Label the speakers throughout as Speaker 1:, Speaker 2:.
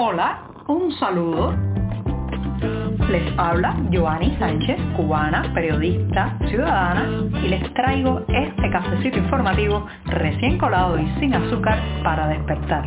Speaker 1: Hola, un saludo. Les habla Joanny Sánchez, cubana, periodista, ciudadana, y les traigo este cafecito informativo recién colado y sin azúcar para despertar.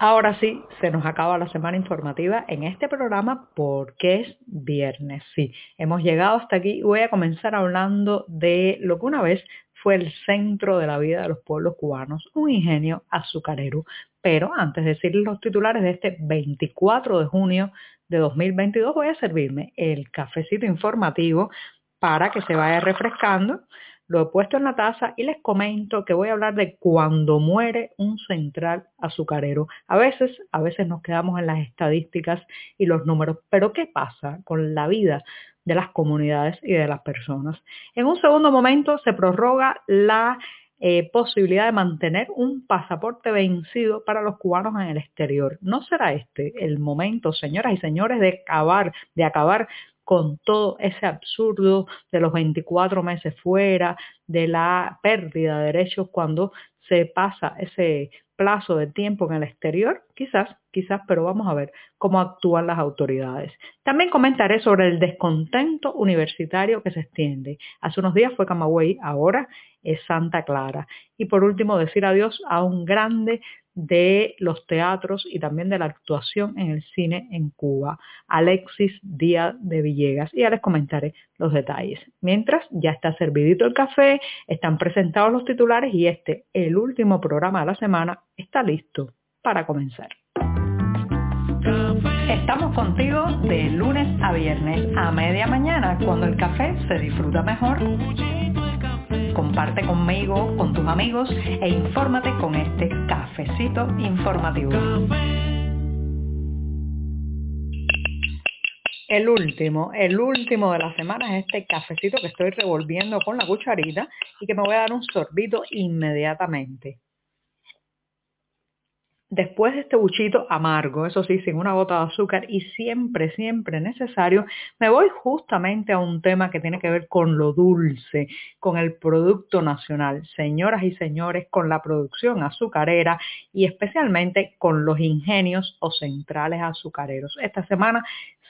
Speaker 1: Ahora sí, se nos acaba la semana informativa en este programa porque es viernes. Sí, hemos llegado hasta aquí voy a comenzar hablando de lo que una vez el centro de la vida de los pueblos cubanos, un ingenio azucarero. Pero antes de decir los titulares de este 24 de junio de 2022, voy a servirme el cafecito informativo para que se vaya refrescando. Lo he puesto en la taza y les comento que voy a hablar de cuando muere un central azucarero. A veces, a veces nos quedamos en las estadísticas y los números, pero ¿qué pasa con la vida de las comunidades y de las personas? En un segundo momento se prorroga la eh, posibilidad de mantener un pasaporte vencido para los cubanos en el exterior. ¿No será este el momento, señoras y señores, de acabar, de acabar con todo ese absurdo de los 24 meses fuera, de la pérdida de derechos cuando se pasa ese plazo de tiempo en el exterior, quizás, quizás, pero vamos a ver cómo actúan las autoridades. También comentaré sobre el descontento universitario que se extiende. Hace unos días fue Camagüey, ahora es Santa Clara. Y por último, decir adiós a un grande de los teatros y también de la actuación en el cine en Cuba, Alexis Díaz de Villegas. Y ya les comentaré los detalles. Mientras ya está servidito el café, están presentados los titulares y este, el último programa de la semana, está listo para comenzar. Estamos contigo de lunes a viernes a media mañana cuando el café se disfruta mejor comparte conmigo, con tus amigos e infórmate con este cafecito informativo. El último, el último de la semana es este cafecito que estoy revolviendo con la cucharita y que me voy a dar un sorbito inmediatamente. Después de este buchito amargo, eso sí, sin una gota de azúcar y siempre, siempre necesario, me voy justamente a un tema que tiene que ver con lo dulce, con el producto nacional, señoras y señores, con la producción azucarera y especialmente con los ingenios o centrales azucareros. Esta semana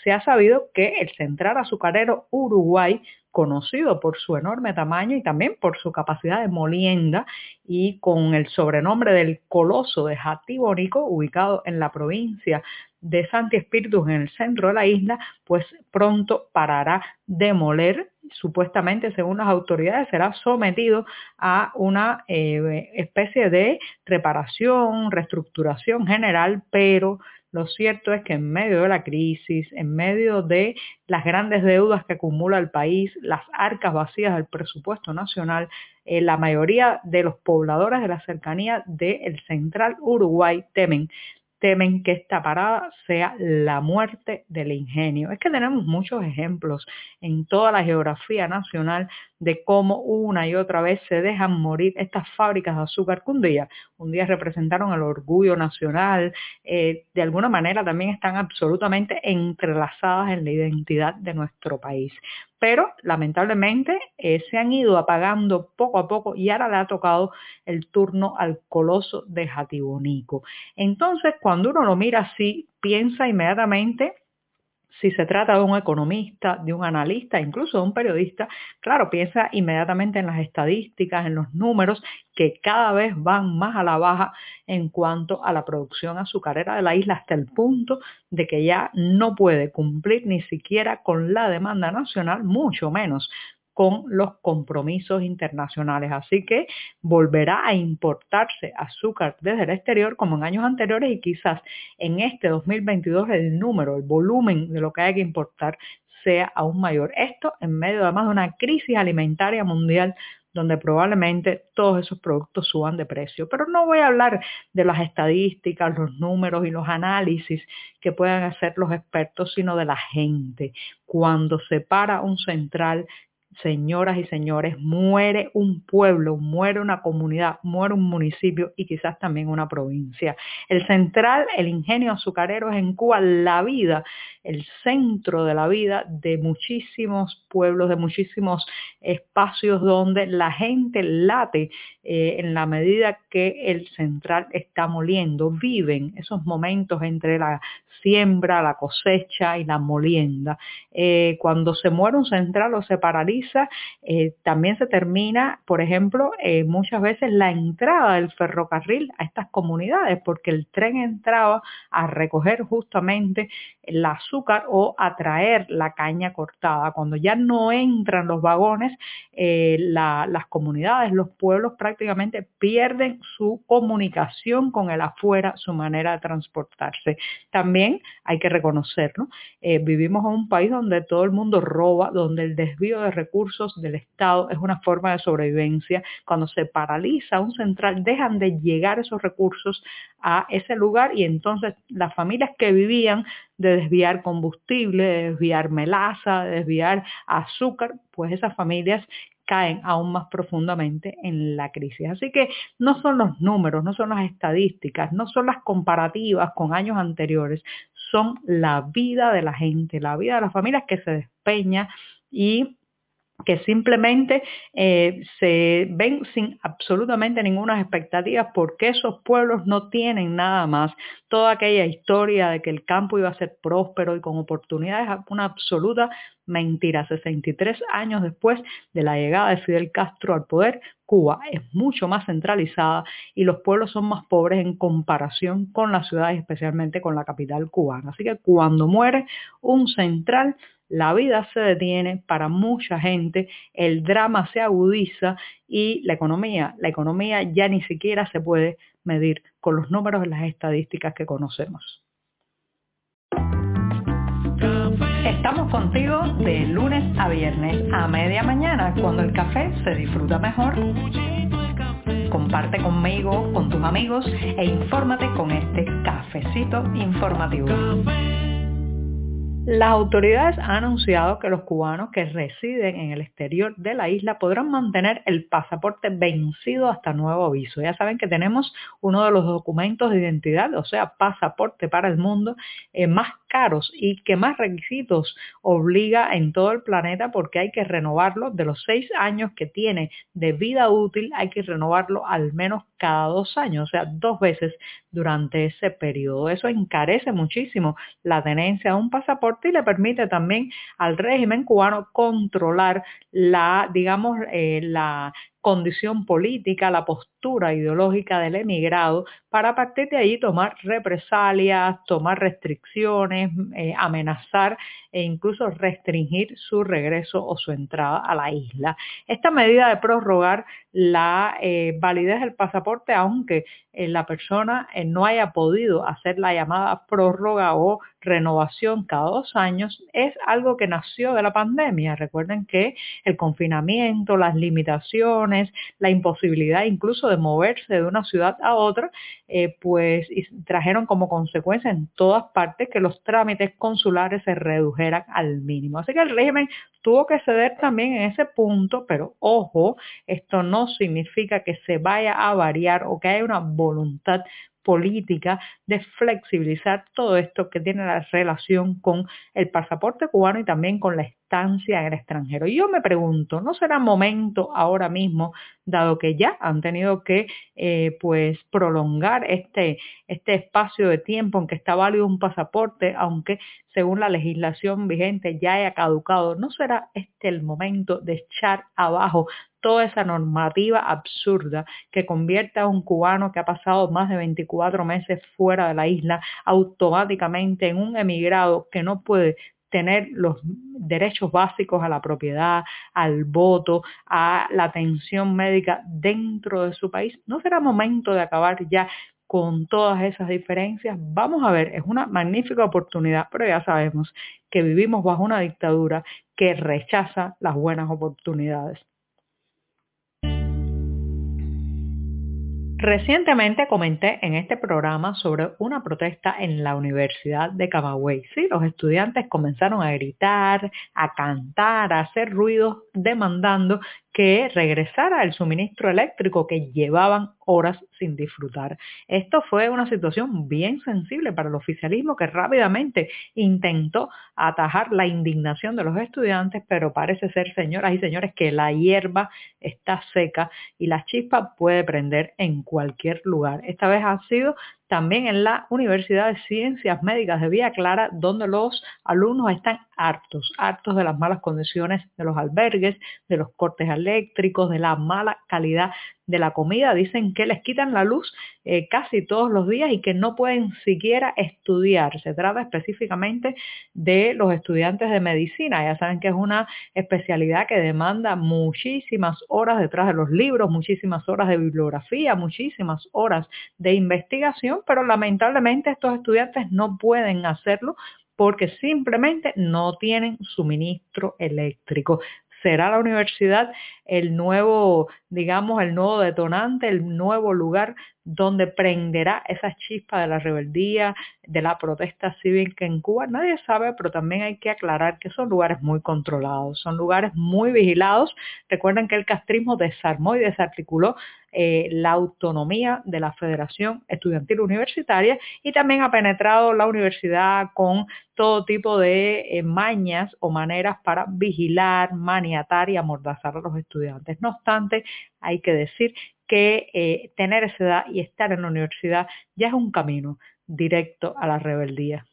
Speaker 1: se ha sabido que el central azucarero Uruguay conocido por su enorme tamaño y también por su capacidad de molienda y con el sobrenombre del Coloso de Jatibonico, ubicado en la provincia de Santi Espíritus en el centro de la isla, pues pronto parará de moler. Supuestamente, según las autoridades, será sometido a una eh, especie de reparación, reestructuración general, pero lo cierto es que en medio de la crisis, en medio de las grandes deudas que acumula el país, las arcas vacías del presupuesto nacional, eh, la mayoría de los pobladores de la cercanía del central Uruguay temen temen que esta parada sea la muerte del ingenio. Es que tenemos muchos ejemplos en toda la geografía nacional de cómo una y otra vez se dejan morir estas fábricas de azúcar que un día, un día representaron el orgullo nacional, eh, de alguna manera también están absolutamente entrelazadas en la identidad de nuestro país. Pero lamentablemente eh, se han ido apagando poco a poco y ahora le ha tocado el turno al coloso de Jatibonico. Entonces, cuando uno lo mira así, piensa inmediatamente si se trata de un economista, de un analista, incluso de un periodista, claro, piensa inmediatamente en las estadísticas, en los números que cada vez van más a la baja en cuanto a la producción azucarera de la isla hasta el punto de que ya no puede cumplir ni siquiera con la demanda nacional, mucho menos con los compromisos internacionales. Así que volverá a importarse azúcar desde el exterior como en años anteriores y quizás en este 2022 el número, el volumen de lo que hay que importar sea aún mayor. Esto en medio además de una crisis alimentaria mundial donde probablemente todos esos productos suban de precio. Pero no voy a hablar de las estadísticas, los números y los análisis que puedan hacer los expertos, sino de la gente. Cuando se para un central señoras y señores, muere un pueblo, muere una comunidad, muere un municipio y quizás también una provincia. El central, el ingenio azucarero es en Cuba la vida, el centro de la vida de muchísimos pueblos, de muchísimos espacios donde la gente late eh, en la medida que el central está moliendo. Viven esos momentos entre la siembra, la cosecha y la molienda. Eh, cuando se muere un central o se paraliza, eh, también se termina, por ejemplo, muchas veces la entrada del ferrocarril a estas comunidades, porque el tren entraba a recoger justamente el azúcar o a traer la caña cortada. Cuando ya no entran los vagones, las comunidades, los pueblos prácticamente pierden su comunicación con el afuera, su manera de transportarse. También hay que reconocerlo. Eh, vivimos en un país donde todo el mundo roba, donde el desvío de recursos del Estado es una forma de sobrevivencia. Cuando se paraliza un central, dejan de llegar esos recursos a ese lugar y entonces las familias que vivían de desviar combustible, de desviar melaza, de desviar azúcar, pues esas familias caen aún más profundamente en la crisis. Así que no son los números, no son las estadísticas, no son las comparativas con años anteriores, son la vida de la gente, la vida de las familias que se despeña y que simplemente eh, se ven sin absolutamente ninguna expectativa porque esos pueblos no tienen nada más. Toda aquella historia de que el campo iba a ser próspero y con oportunidades, una absoluta mentira. 63 años después de la llegada de Fidel Castro al poder, Cuba es mucho más centralizada y los pueblos son más pobres en comparación con las ciudades, especialmente con la capital cubana. Así que cuando muere un central, la vida se detiene para mucha gente, el drama se agudiza y la economía, la economía ya ni siquiera se puede medir con los números de las estadísticas que conocemos. Estamos contigo de lunes a viernes a media mañana cuando el café se disfruta mejor. Comparte conmigo, con tus amigos e infórmate con este cafecito informativo. Las autoridades han anunciado que los cubanos que residen en el exterior de la isla podrán mantener el pasaporte vencido hasta nuevo aviso. Ya saben que tenemos uno de los documentos de identidad, o sea, pasaporte para el mundo, eh, más caros y que más requisitos obliga en todo el planeta porque hay que renovarlo de los seis años que tiene de vida útil, hay que renovarlo al menos cada dos años, o sea, dos veces durante ese periodo. Eso encarece muchísimo la tenencia de un pasaporte y le permite también al régimen cubano controlar la, digamos, eh, la condición política, la postura ideológica del emigrado, para partir de ahí tomar represalias, tomar restricciones, eh, amenazar e incluso restringir su regreso o su entrada a la isla. Esta medida de prorrogar la eh, validez del pasaporte, aunque eh, la persona no haya podido hacer la llamada prórroga o renovación cada dos años, es algo que nació de la pandemia. Recuerden que el confinamiento, las limitaciones, la imposibilidad incluso de moverse de una ciudad a otra, pues trajeron como consecuencia en todas partes que los trámites consulares se al mínimo. Así que el régimen tuvo que ceder también en ese punto, pero ojo, esto no significa que se vaya a variar o que haya una voluntad política de flexibilizar todo esto que tiene la relación con el pasaporte cubano y también con la en el extranjero. Y yo me pregunto, ¿no será momento ahora mismo, dado que ya han tenido que eh, pues prolongar este, este espacio de tiempo en que está válido un pasaporte, aunque según la legislación vigente ya haya caducado, ¿no será este el momento de echar abajo toda esa normativa absurda que convierte a un cubano que ha pasado más de 24 meses fuera de la isla automáticamente en un emigrado que no puede tener los derechos básicos a la propiedad, al voto, a la atención médica dentro de su país. ¿No será momento de acabar ya con todas esas diferencias. Vamos a ver, es una magnífica oportunidad, pero ya sabemos que vivimos bajo una dictadura que rechaza las buenas oportunidades. Recientemente comenté en este programa sobre una protesta en la Universidad de Camagüey. Sí, los estudiantes comenzaron a gritar, a cantar, a hacer ruidos demandando que regresara el suministro eléctrico que llevaban horas sin disfrutar. Esto fue una situación bien sensible para el oficialismo que rápidamente intentó atajar la indignación de los estudiantes, pero parece ser, señoras y señores, que la hierba está seca y la chispa puede prender en cualquier lugar. Esta vez ha sido también en la Universidad de Ciencias Médicas de Villa Clara, donde los alumnos están hartos, hartos de las malas condiciones de los albergues, de los cortes eléctricos, de la mala calidad de la comida. Dicen que les quitan la luz eh, casi todos los días y que no pueden siquiera estudiar. Se trata específicamente de los estudiantes de medicina. Ya saben que es una especialidad que demanda muchísimas horas detrás de los libros, muchísimas horas de bibliografía, muchísimas horas de investigación, pero lamentablemente estos estudiantes no pueden hacerlo porque simplemente no tienen suministro eléctrico será la universidad el nuevo, digamos, el nuevo detonante, el nuevo lugar donde prenderá esa chispa de la rebeldía, de la protesta cívica en Cuba. Nadie sabe, pero también hay que aclarar que son lugares muy controlados, son lugares muy vigilados. Recuerden que el castrismo desarmó y desarticuló eh, la autonomía de la Federación Estudiantil Universitaria y también ha penetrado la universidad con todo tipo de eh, mañas o maneras para vigilar, maniatar y amordazar a los No obstante, hay que decir que eh, tener esa edad y estar en la universidad ya es un camino directo a la rebeldía.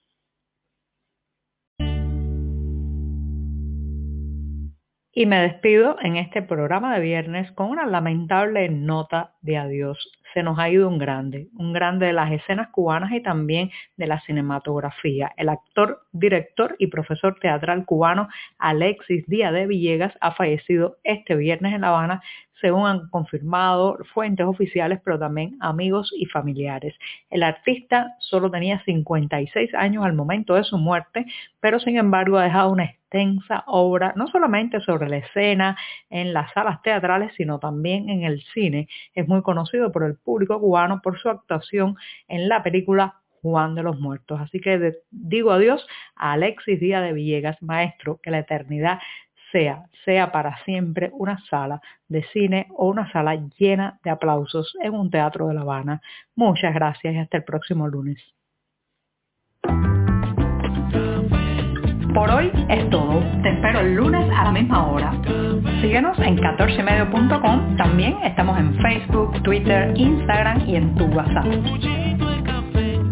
Speaker 1: Y me despido en este programa de viernes con una lamentable nota de adiós. Se nos ha ido un grande, un grande de las escenas cubanas y también de la cinematografía. El actor, director y profesor teatral cubano Alexis Díaz de Villegas ha fallecido este viernes en La Habana según han confirmado fuentes oficiales, pero también amigos y familiares. El artista solo tenía 56 años al momento de su muerte, pero sin embargo ha dejado una extensa obra, no solamente sobre la escena en las salas teatrales, sino también en el cine. Es muy conocido por el público cubano por su actuación en la película Juan de los Muertos. Así que digo adiós a Alexis Díaz de Villegas, maestro, que la eternidad sea, sea para siempre una sala de cine o una sala llena de aplausos en un teatro de La Habana. Muchas gracias y hasta el próximo lunes. Por hoy es todo. Te espero el lunes a la misma hora. Síguenos en 14medio.com. También estamos en Facebook, Twitter, Instagram y en tu WhatsApp.